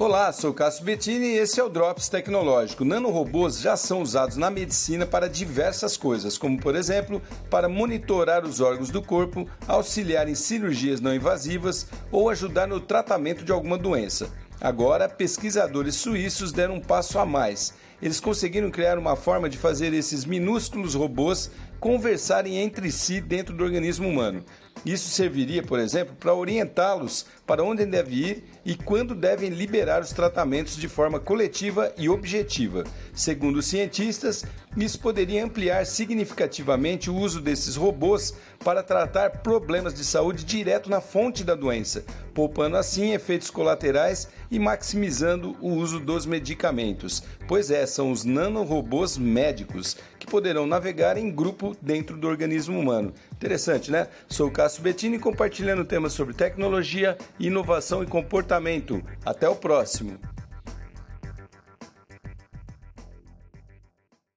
Olá, sou Cássio Bettini e esse é o Drops Tecnológico. Nanorobôs já são usados na medicina para diversas coisas, como por exemplo, para monitorar os órgãos do corpo, auxiliar em cirurgias não invasivas ou ajudar no tratamento de alguma doença. Agora, pesquisadores suíços deram um passo a mais. Eles conseguiram criar uma forma de fazer esses minúsculos robôs conversarem entre si dentro do organismo humano. Isso serviria, por exemplo, para orientá-los para onde devem ir e quando devem liberar os tratamentos de forma coletiva e objetiva. Segundo os cientistas, isso poderia ampliar significativamente o uso desses robôs para tratar problemas de saúde direto na fonte da doença, poupando assim efeitos colaterais e maximizando o uso dos medicamentos. Pois é, são os nanorobôs médicos que poderão navegar em grupo dentro do organismo humano. Interessante, né? Sou o Cássio Bettini compartilhando temas sobre tecnologia, inovação e comportamento. Até o próximo!